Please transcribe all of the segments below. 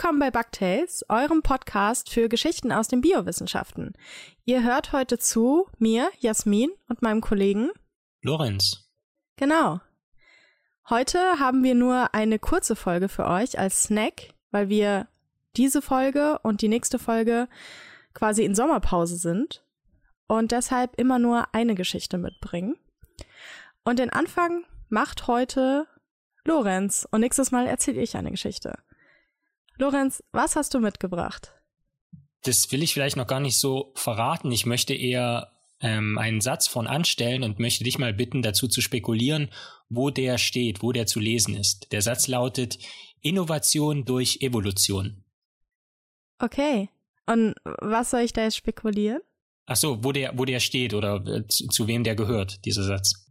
Willkommen bei Bugtails, eurem Podcast für Geschichten aus den Biowissenschaften. Ihr hört heute zu mir, Jasmin, und meinem Kollegen Lorenz. Genau. Heute haben wir nur eine kurze Folge für euch als Snack, weil wir diese Folge und die nächste Folge quasi in Sommerpause sind und deshalb immer nur eine Geschichte mitbringen. Und den Anfang macht heute Lorenz und nächstes Mal erzähle ich eine Geschichte. Lorenz, was hast du mitgebracht? Das will ich vielleicht noch gar nicht so verraten. Ich möchte eher ähm, einen Satz von anstellen und möchte dich mal bitten, dazu zu spekulieren, wo der steht, wo der zu lesen ist. Der Satz lautet Innovation durch Evolution. Okay. Und was soll ich da jetzt spekulieren? Ach so, wo der, wo der steht oder äh, zu, zu wem der gehört, dieser Satz.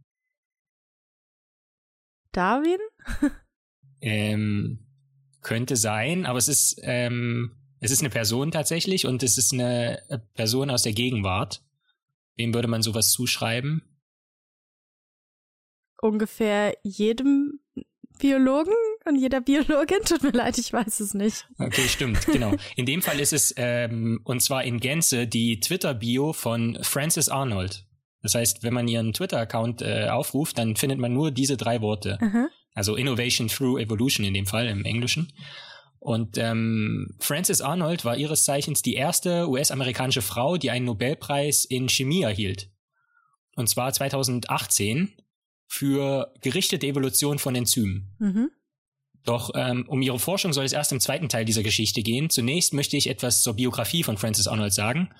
Darwin? ähm, könnte sein, aber es ist, ähm, es ist eine Person tatsächlich und es ist eine Person aus der Gegenwart. Wem würde man sowas zuschreiben? Ungefähr jedem Biologen und jeder Biologin. Tut mir leid, ich weiß es nicht. Okay, stimmt, genau. In dem Fall ist es, ähm, und zwar in Gänze, die Twitter-Bio von Frances Arnold. Das heißt, wenn man ihren Twitter-Account äh, aufruft, dann findet man nur diese drei Worte. Aha. Also Innovation through Evolution in dem Fall im Englischen. Und ähm, Frances Arnold war ihres Zeichens die erste US-amerikanische Frau, die einen Nobelpreis in Chemie erhielt. Und zwar 2018 für gerichtete Evolution von Enzymen. Mhm. Doch ähm, um ihre Forschung soll es erst im zweiten Teil dieser Geschichte gehen. Zunächst möchte ich etwas zur Biografie von Frances Arnold sagen,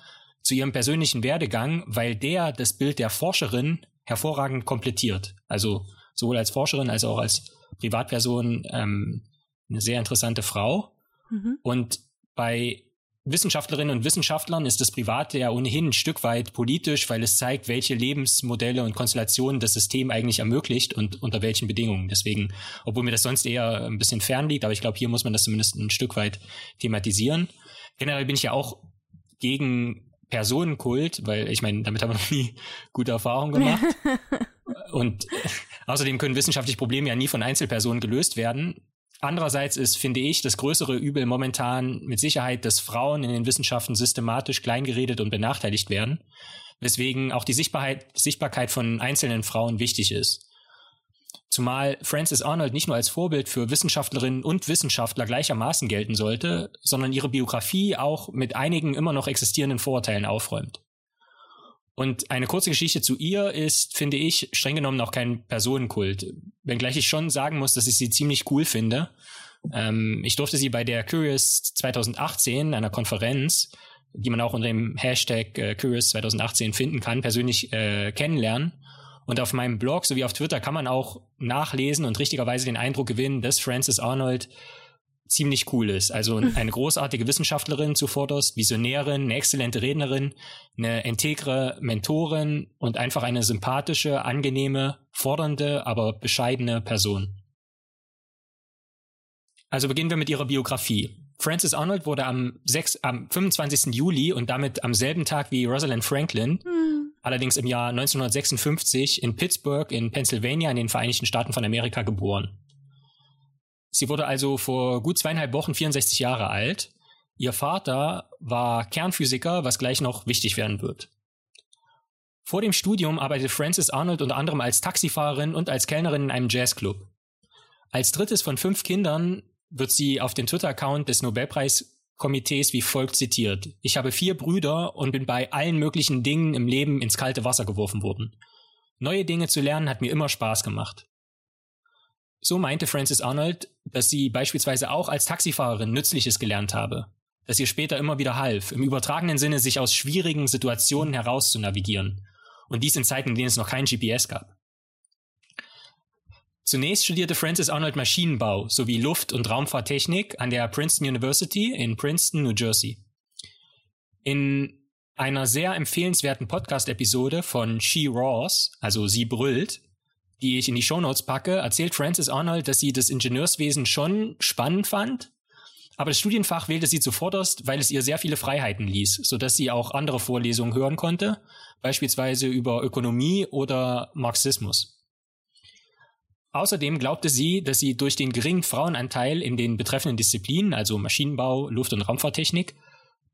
zu ihrem persönlichen Werdegang, weil der das Bild der Forscherin hervorragend komplettiert. Also sowohl als Forscherin als auch als Privatperson ähm, eine sehr interessante Frau. Mhm. Und bei Wissenschaftlerinnen und Wissenschaftlern ist das Private ja ohnehin ein Stück weit politisch, weil es zeigt, welche Lebensmodelle und Konstellationen das System eigentlich ermöglicht und unter welchen Bedingungen. Deswegen, obwohl mir das sonst eher ein bisschen fern liegt, aber ich glaube, hier muss man das zumindest ein Stück weit thematisieren. Generell bin ich ja auch gegen Personenkult, weil ich meine, damit haben wir noch nie gute Erfahrungen gemacht. und außerdem können wissenschaftliche Probleme ja nie von Einzelpersonen gelöst werden. Andererseits ist, finde ich, das größere Übel momentan mit Sicherheit, dass Frauen in den Wissenschaften systematisch kleingeredet und benachteiligt werden, weswegen auch die Sichtbarkeit, Sichtbarkeit von einzelnen Frauen wichtig ist. Zumal Frances Arnold nicht nur als Vorbild für Wissenschaftlerinnen und Wissenschaftler gleichermaßen gelten sollte, sondern ihre Biografie auch mit einigen immer noch existierenden Vorurteilen aufräumt. Und eine kurze Geschichte zu ihr ist, finde ich, streng genommen auch kein Personenkult. Wenngleich ich schon sagen muss, dass ich sie ziemlich cool finde. Ähm, ich durfte sie bei der Curious 2018, einer Konferenz, die man auch unter dem Hashtag äh, Curious 2018 finden kann, persönlich äh, kennenlernen. Und auf meinem Blog sowie auf Twitter kann man auch nachlesen und richtigerweise den Eindruck gewinnen, dass Frances Arnold ziemlich cool ist. Also eine großartige Wissenschaftlerin zuvorderst, Visionärin, eine exzellente Rednerin, eine integre Mentorin und einfach eine sympathische, angenehme, fordernde, aber bescheidene Person. Also beginnen wir mit ihrer Biografie. Frances Arnold wurde am, 6, am 25. Juli und damit am selben Tag wie Rosalind Franklin, Hm. allerdings im Jahr 1956 in Pittsburgh in Pennsylvania in den Vereinigten Staaten von Amerika geboren. Sie wurde also vor gut zweieinhalb Wochen 64 Jahre alt. Ihr Vater war Kernphysiker, was gleich noch wichtig werden wird. Vor dem Studium arbeitete Frances Arnold unter anderem als Taxifahrerin und als Kellnerin in einem Jazzclub. Als drittes von fünf Kindern wird sie auf dem Twitter-Account des Nobelpreiskomitees wie folgt zitiert. Ich habe vier Brüder und bin bei allen möglichen Dingen im Leben ins kalte Wasser geworfen worden. Neue Dinge zu lernen hat mir immer Spaß gemacht. So meinte Frances Arnold, dass sie beispielsweise auch als Taxifahrerin Nützliches gelernt habe, dass ihr später immer wieder half, im übertragenen Sinne sich aus schwierigen Situationen heraus zu navigieren. Und dies in Zeiten, in denen es noch kein GPS gab. Zunächst studierte Frances Arnold Maschinenbau sowie Luft- und Raumfahrttechnik an der Princeton University in Princeton, New Jersey. In einer sehr empfehlenswerten Podcast-Episode von She Roars, also sie brüllt, die ich in die Shownotes packe, erzählt Frances Arnold, dass sie das Ingenieurswesen schon spannend fand, aber das Studienfach wählte sie zuvorderst, weil es ihr sehr viele Freiheiten ließ, sodass sie auch andere Vorlesungen hören konnte, beispielsweise über Ökonomie oder Marxismus. Außerdem glaubte sie, dass sie durch den geringen Frauenanteil in den betreffenden Disziplinen, also Maschinenbau, Luft- und Raumfahrttechnik,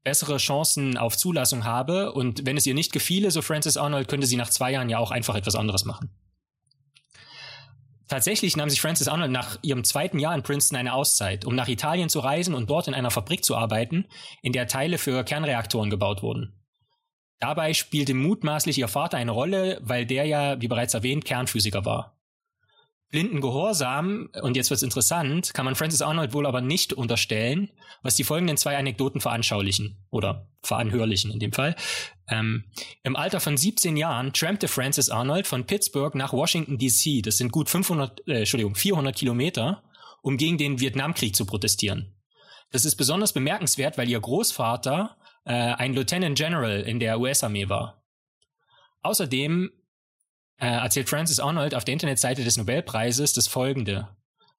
bessere Chancen auf Zulassung habe und wenn es ihr nicht gefiele, so Frances Arnold, könnte sie nach zwei Jahren ja auch einfach etwas anderes machen. Tatsächlich nahm sich Frances Arnold nach ihrem zweiten Jahr in Princeton eine Auszeit, um nach Italien zu reisen und dort in einer Fabrik zu arbeiten, in der Teile für Kernreaktoren gebaut wurden. Dabei spielte mutmaßlich ihr Vater eine Rolle, weil der ja, wie bereits erwähnt, Kernphysiker war. Blinden Gehorsam, und jetzt wird's interessant, kann man Francis Arnold wohl aber nicht unterstellen, was die folgenden zwei Anekdoten veranschaulichen oder veranhörlichen in dem Fall. Ähm, Im Alter von 17 Jahren trampte Francis Arnold von Pittsburgh nach Washington DC, das sind gut 500, äh, Entschuldigung, 400 Kilometer, um gegen den Vietnamkrieg zu protestieren. Das ist besonders bemerkenswert, weil ihr Großvater äh, ein Lieutenant General in der US-Armee war. Außerdem äh, erzählt Francis Arnold auf der Internetseite des Nobelpreises das folgende.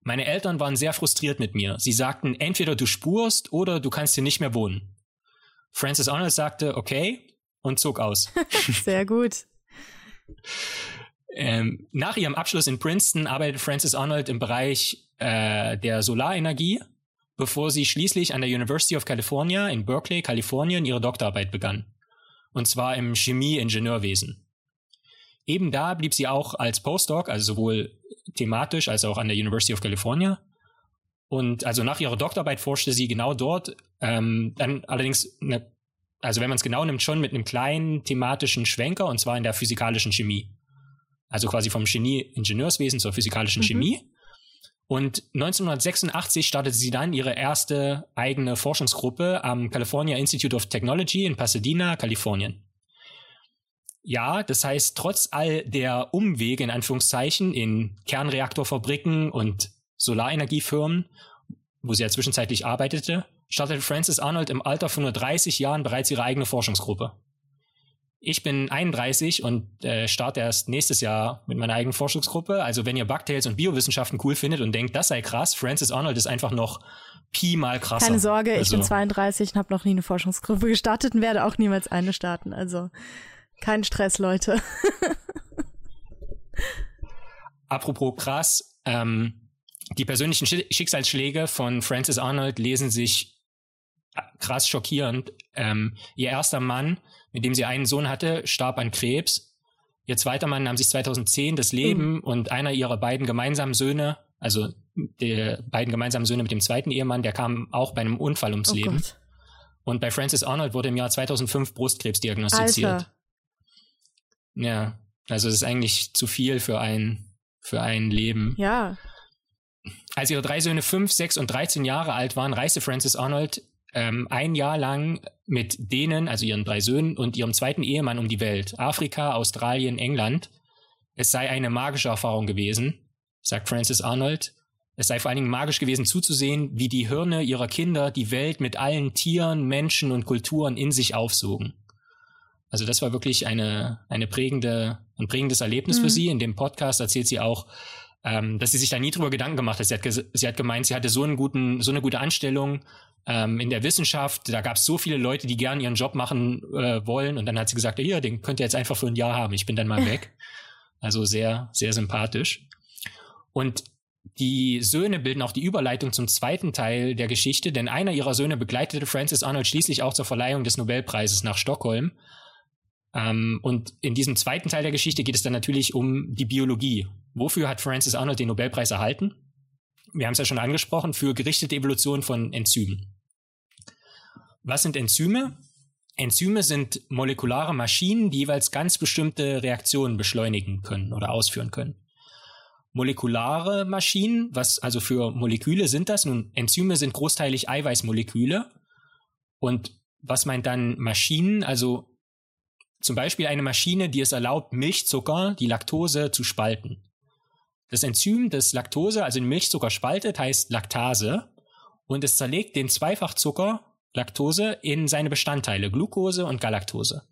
Meine Eltern waren sehr frustriert mit mir. Sie sagten, entweder du spurst oder du kannst hier nicht mehr wohnen. Francis Arnold sagte, okay, und zog aus. sehr gut. Ähm, nach ihrem Abschluss in Princeton arbeitet Francis Arnold im Bereich äh, der Solarenergie, bevor sie schließlich an der University of California in Berkeley, Kalifornien, ihre Doktorarbeit begann. Und zwar im Chemie-Ingenieurwesen. Eben da blieb sie auch als Postdoc, also sowohl thematisch als auch an der University of California. Und also nach ihrer Doktorarbeit forschte sie genau dort, ähm, dann allerdings, eine, also wenn man es genau nimmt, schon mit einem kleinen thematischen Schwenker, und zwar in der physikalischen Chemie. Also quasi vom Chemie-Ingenieurswesen zur physikalischen mhm. Chemie. Und 1986 startete sie dann ihre erste eigene Forschungsgruppe am California Institute of Technology in Pasadena, Kalifornien. Ja, das heißt, trotz all der Umwege in Anführungszeichen in Kernreaktorfabriken und Solarenergiefirmen, wo sie ja zwischenzeitlich arbeitete, startete Frances Arnold im Alter von nur 30 Jahren bereits ihre eigene Forschungsgruppe. Ich bin 31 und äh, starte erst nächstes Jahr mit meiner eigenen Forschungsgruppe. Also wenn ihr Bugtails und Biowissenschaften cool findet und denkt, das sei krass, Frances Arnold ist einfach noch Pi mal krasser. Keine Sorge, also, ich bin 32 und habe noch nie eine Forschungsgruppe gestartet und werde auch niemals eine starten. Also kein Stress, Leute. Apropos krass, ähm, die persönlichen Schicksalsschläge von Frances Arnold lesen sich äh, krass schockierend. Ähm, ihr erster Mann, mit dem sie einen Sohn hatte, starb an Krebs. Ihr zweiter Mann nahm sich 2010 das Leben mhm. und einer ihrer beiden gemeinsamen Söhne, also die beiden gemeinsamen Söhne mit dem zweiten Ehemann, der kam auch bei einem Unfall ums oh Leben. Gott. Und bei Frances Arnold wurde im Jahr 2005 Brustkrebs diagnostiziert. Alter. Ja, also es ist eigentlich zu viel für ein, für ein Leben. Ja. Als ihre drei Söhne fünf, sechs und 13 Jahre alt waren, reiste Frances Arnold ähm, ein Jahr lang mit denen, also ihren drei Söhnen und ihrem zweiten Ehemann um die Welt. Afrika, Australien, England. Es sei eine magische Erfahrung gewesen, sagt Frances Arnold. Es sei vor allen Dingen magisch gewesen zuzusehen, wie die Hirne ihrer Kinder die Welt mit allen Tieren, Menschen und Kulturen in sich aufsogen. Also das war wirklich eine, eine prägende, ein prägendes Erlebnis mhm. für sie. In dem Podcast erzählt sie auch, ähm, dass sie sich da nie drüber Gedanken gemacht hat. Sie hat, sie hat gemeint, sie hatte so einen guten, so eine gute Anstellung ähm, in der Wissenschaft. Da gab es so viele Leute, die gern ihren Job machen äh, wollen. Und dann hat sie gesagt, hier, den könnt ihr jetzt einfach für ein Jahr haben. Ich bin dann mal weg. Also sehr, sehr sympathisch. Und die Söhne bilden auch die Überleitung zum zweiten Teil der Geschichte, denn einer ihrer Söhne begleitete Francis Arnold schließlich auch zur Verleihung des Nobelpreises nach Stockholm. Ähm, und in diesem zweiten Teil der Geschichte geht es dann natürlich um die Biologie. Wofür hat Francis Arnold den Nobelpreis erhalten? Wir haben es ja schon angesprochen, für gerichtete Evolution von Enzymen. Was sind Enzyme? Enzyme sind molekulare Maschinen, die jeweils ganz bestimmte Reaktionen beschleunigen können oder ausführen können. Molekulare Maschinen, was also für Moleküle sind das? Nun, Enzyme sind großteilig Eiweißmoleküle. Und was meint dann Maschinen? Also zum Beispiel eine Maschine, die es erlaubt, Milchzucker, die Laktose, zu spalten. Das Enzym, das Laktose, also den Milchzucker spaltet, heißt Laktase und es zerlegt den Zweifachzucker Laktose in seine Bestandteile Glucose und Galaktose.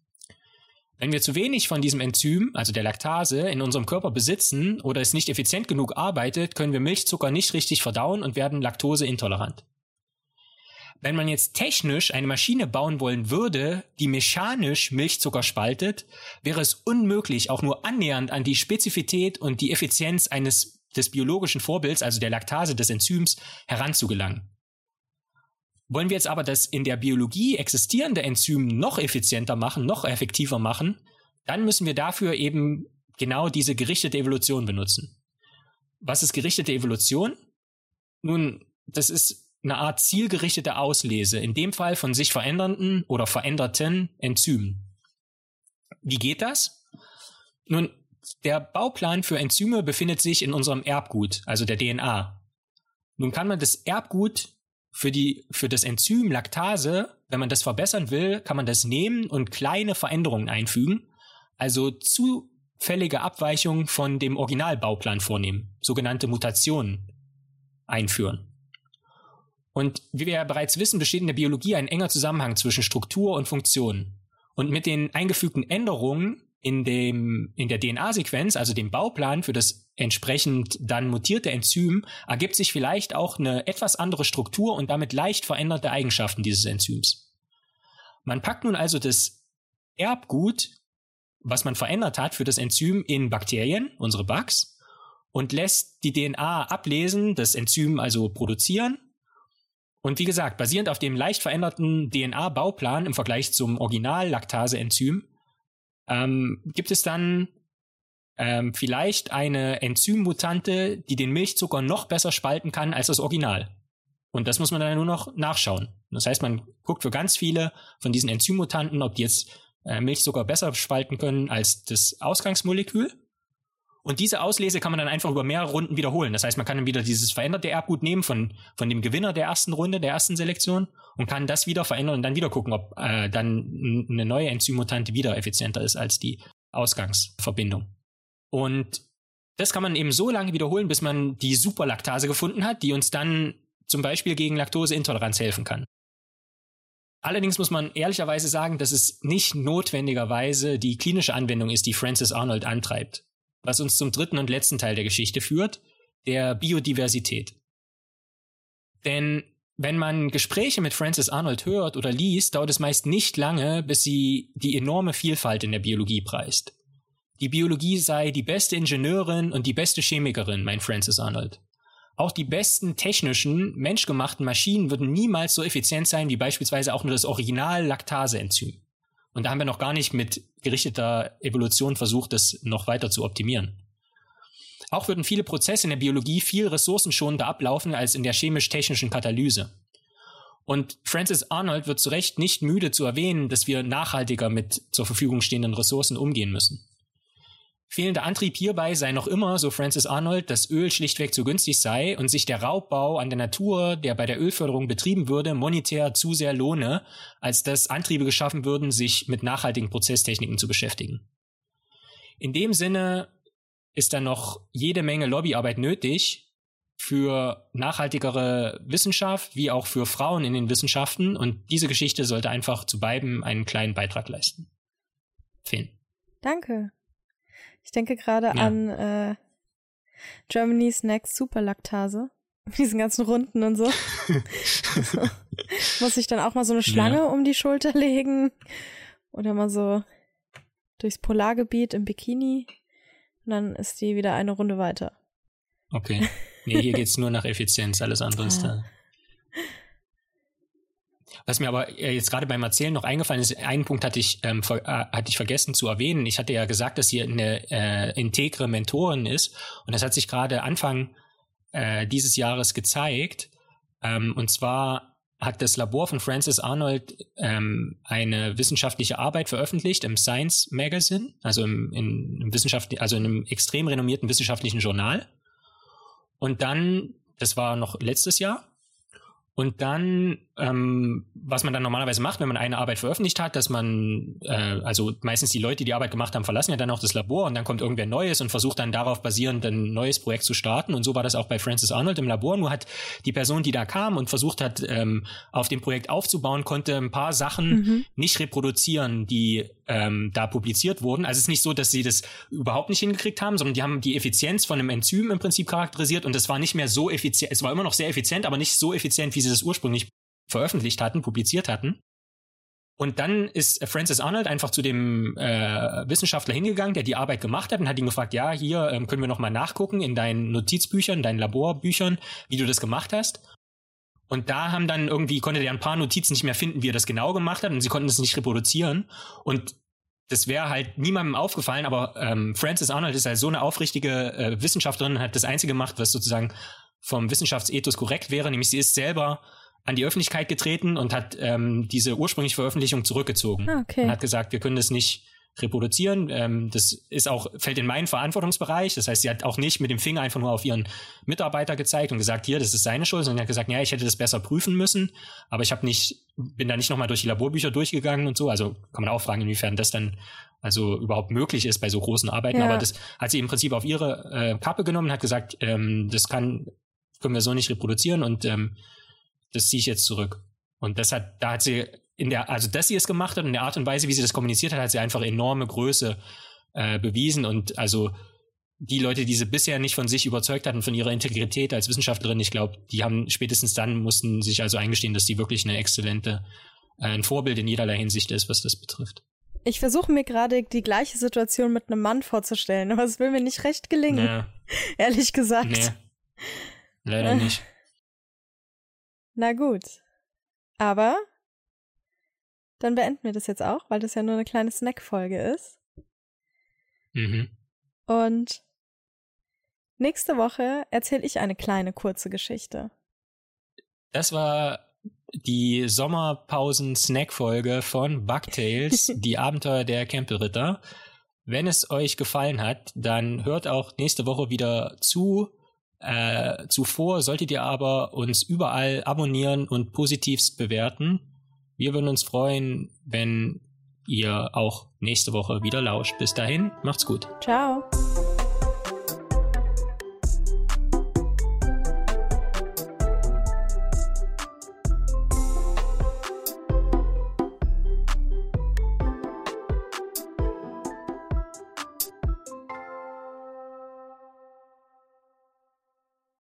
Wenn wir zu wenig von diesem Enzym, also der Laktase, in unserem Körper besitzen oder es nicht effizient genug arbeitet, können wir Milchzucker nicht richtig verdauen und werden laktoseintolerant. Wenn man jetzt technisch eine Maschine bauen wollen würde, die mechanisch Milchzucker spaltet, wäre es unmöglich, auch nur annähernd an die Spezifität und die Effizienz eines des biologischen Vorbilds, also der Laktase des Enzyms, heranzugelangen. Wollen wir jetzt aber das in der Biologie existierende Enzym noch effizienter machen, noch effektiver machen, dann müssen wir dafür eben genau diese gerichtete Evolution benutzen. Was ist gerichtete Evolution? Nun, das ist eine Art zielgerichtete Auslese, in dem Fall von sich verändernden oder veränderten Enzymen. Wie geht das? Nun, der Bauplan für Enzyme befindet sich in unserem Erbgut, also der DNA. Nun kann man das Erbgut für die, für das Enzym Laktase, wenn man das verbessern will, kann man das nehmen und kleine Veränderungen einfügen, also zufällige Abweichungen von dem Originalbauplan vornehmen, sogenannte Mutationen einführen. Und wie wir ja bereits wissen, besteht in der Biologie ein enger Zusammenhang zwischen Struktur und Funktion. Und mit den eingefügten Änderungen in dem, in der DNA-Sequenz, also dem Bauplan für das entsprechend dann mutierte Enzym, ergibt sich vielleicht auch eine etwas andere Struktur und damit leicht veränderte Eigenschaften dieses Enzyms. Man packt nun also das Erbgut, was man verändert hat für das Enzym in Bakterien, unsere Bugs, und lässt die DNA ablesen, das Enzym also produzieren. Und wie gesagt, basierend auf dem leicht veränderten DNA-Bauplan im Vergleich zum Original-Laktase-Enzym ähm, gibt es dann ähm, vielleicht eine Enzymmutante, die den Milchzucker noch besser spalten kann als das Original. Und das muss man dann nur noch nachschauen. Das heißt, man guckt für ganz viele von diesen Enzymmutanten, ob die jetzt äh, Milchzucker besser spalten können als das Ausgangsmolekül. Und diese Auslese kann man dann einfach über mehrere Runden wiederholen. Das heißt, man kann dann wieder dieses veränderte Erbgut nehmen von, von dem Gewinner der ersten Runde, der ersten Selektion und kann das wieder verändern und dann wieder gucken, ob äh, dann eine neue Enzymmutante wieder effizienter ist als die Ausgangsverbindung. Und das kann man eben so lange wiederholen, bis man die Superlaktase gefunden hat, die uns dann zum Beispiel gegen Laktoseintoleranz helfen kann. Allerdings muss man ehrlicherweise sagen, dass es nicht notwendigerweise die klinische Anwendung ist, die Francis Arnold antreibt was uns zum dritten und letzten Teil der Geschichte führt, der Biodiversität. Denn wenn man Gespräche mit Francis Arnold hört oder liest, dauert es meist nicht lange, bis sie die enorme Vielfalt in der Biologie preist. Die Biologie sei die beste Ingenieurin und die beste Chemikerin, meint Francis Arnold. Auch die besten technischen, menschgemachten Maschinen würden niemals so effizient sein wie beispielsweise auch nur das Original-Laktase-Enzym. Und da haben wir noch gar nicht mit gerichteter Evolution versucht, das noch weiter zu optimieren. Auch würden viele Prozesse in der Biologie viel ressourcenschonender ablaufen als in der chemisch-technischen Katalyse. Und Francis Arnold wird zu Recht nicht müde zu erwähnen, dass wir nachhaltiger mit zur Verfügung stehenden Ressourcen umgehen müssen. Fehlender Antrieb hierbei sei noch immer, so Francis Arnold, dass Öl schlichtweg zu günstig sei und sich der Raubbau an der Natur, der bei der Ölförderung betrieben würde, monetär zu sehr lohne, als dass Antriebe geschaffen würden, sich mit nachhaltigen Prozesstechniken zu beschäftigen. In dem Sinne ist dann noch jede Menge Lobbyarbeit nötig für nachhaltigere Wissenschaft wie auch für Frauen in den Wissenschaften und diese Geschichte sollte einfach zu beiden einen kleinen Beitrag leisten. Finn. Danke. Ich denke gerade ja. an äh, Germany's Next Superlaktase. Diesen ganzen Runden und so. so. Muss ich dann auch mal so eine Schlange ja. um die Schulter legen? Oder mal so durchs Polargebiet im Bikini? Und dann ist die wieder eine Runde weiter. Okay. Nee, hier geht's nur nach Effizienz, alles andere ist da. Was mir aber äh, jetzt gerade beim Erzählen noch eingefallen ist, einen Punkt hatte ich, ähm, ver äh, hatte ich vergessen zu erwähnen. Ich hatte ja gesagt, dass hier eine äh, integre Mentorin ist und das hat sich gerade Anfang äh, dieses Jahres gezeigt. Ähm, und zwar hat das Labor von Francis Arnold ähm, eine wissenschaftliche Arbeit veröffentlicht im Science Magazine, also im, in, im Wissenschaft, also in einem extrem renommierten wissenschaftlichen Journal. Und dann, das war noch letztes Jahr, und dann, ähm, was man dann normalerweise macht, wenn man eine Arbeit veröffentlicht hat, dass man, äh, also meistens die Leute, die die Arbeit gemacht haben, verlassen ja dann auch das Labor und dann kommt irgendwer Neues und versucht dann darauf basierend ein neues Projekt zu starten. Und so war das auch bei Francis Arnold im Labor. Nur hat die Person, die da kam und versucht hat, ähm, auf dem Projekt aufzubauen, konnte ein paar Sachen mhm. nicht reproduzieren, die ähm, da publiziert wurden. Also es ist nicht so, dass sie das überhaupt nicht hingekriegt haben, sondern die haben die Effizienz von einem Enzym im Prinzip charakterisiert und es war nicht mehr so effizient, es war immer noch sehr effizient, aber nicht so effizient, wie sie das ursprünglich veröffentlicht hatten, publiziert hatten. Und dann ist Francis Arnold einfach zu dem äh, Wissenschaftler hingegangen, der die Arbeit gemacht hat und hat ihn gefragt, ja, hier ähm, können wir noch mal nachgucken in deinen Notizbüchern, deinen Laborbüchern, wie du das gemacht hast. Und da haben dann irgendwie, konnte der ein paar Notizen nicht mehr finden, wie er das genau gemacht hat und sie konnten das nicht reproduzieren. Und das wäre halt niemandem aufgefallen, aber ähm, Francis Arnold ist halt so eine aufrichtige äh, Wissenschaftlerin, hat das Einzige gemacht, was sozusagen vom Wissenschaftsethos korrekt wäre, nämlich sie ist selber an die Öffentlichkeit getreten und hat ähm, diese ursprüngliche Veröffentlichung zurückgezogen. Ah, okay. Und hat gesagt, wir können das nicht reproduzieren. Ähm, das ist auch, fällt in meinen Verantwortungsbereich. Das heißt, sie hat auch nicht mit dem Finger einfach nur auf ihren Mitarbeiter gezeigt und gesagt, hier, das ist seine Schuld, sondern sie hat gesagt, ja, ich hätte das besser prüfen müssen, aber ich habe nicht, bin da nicht nochmal durch die Laborbücher durchgegangen und so. Also kann man auch fragen, inwiefern das dann also überhaupt möglich ist bei so großen Arbeiten. Ja. Aber das hat sie im Prinzip auf ihre äh, Kappe genommen und hat gesagt, ähm, das kann, können wir so nicht reproduzieren und ähm, das ziehe ich jetzt zurück. Und das hat, da hat sie in der, also dass sie es gemacht hat und der Art und Weise, wie sie das kommuniziert hat, hat sie einfach enorme Größe äh, bewiesen und also die Leute, die sie bisher nicht von sich überzeugt hatten, von ihrer Integrität als Wissenschaftlerin, ich glaube, die haben spätestens dann mussten sich also eingestehen, dass die wirklich eine exzellente, äh, ein Vorbild in jederlei Hinsicht ist, was das betrifft. Ich versuche mir gerade die gleiche Situation mit einem Mann vorzustellen, aber es will mir nicht recht gelingen. Nee. Ehrlich gesagt. Nee. Leider nicht. Na gut. Aber dann beenden wir das jetzt auch, weil das ja nur eine kleine Snack-Folge ist. Mhm. Und nächste Woche erzähle ich eine kleine kurze Geschichte. Das war die Sommerpausen-Snack-Folge von Bugtails, die Abenteuer der Campbell-Ritter. Wenn es euch gefallen hat, dann hört auch nächste Woche wieder zu. Äh, zuvor solltet ihr aber uns überall abonnieren und positivst bewerten. Wir würden uns freuen, wenn ihr auch nächste Woche wieder lauscht. Bis dahin, macht's gut. Ciao.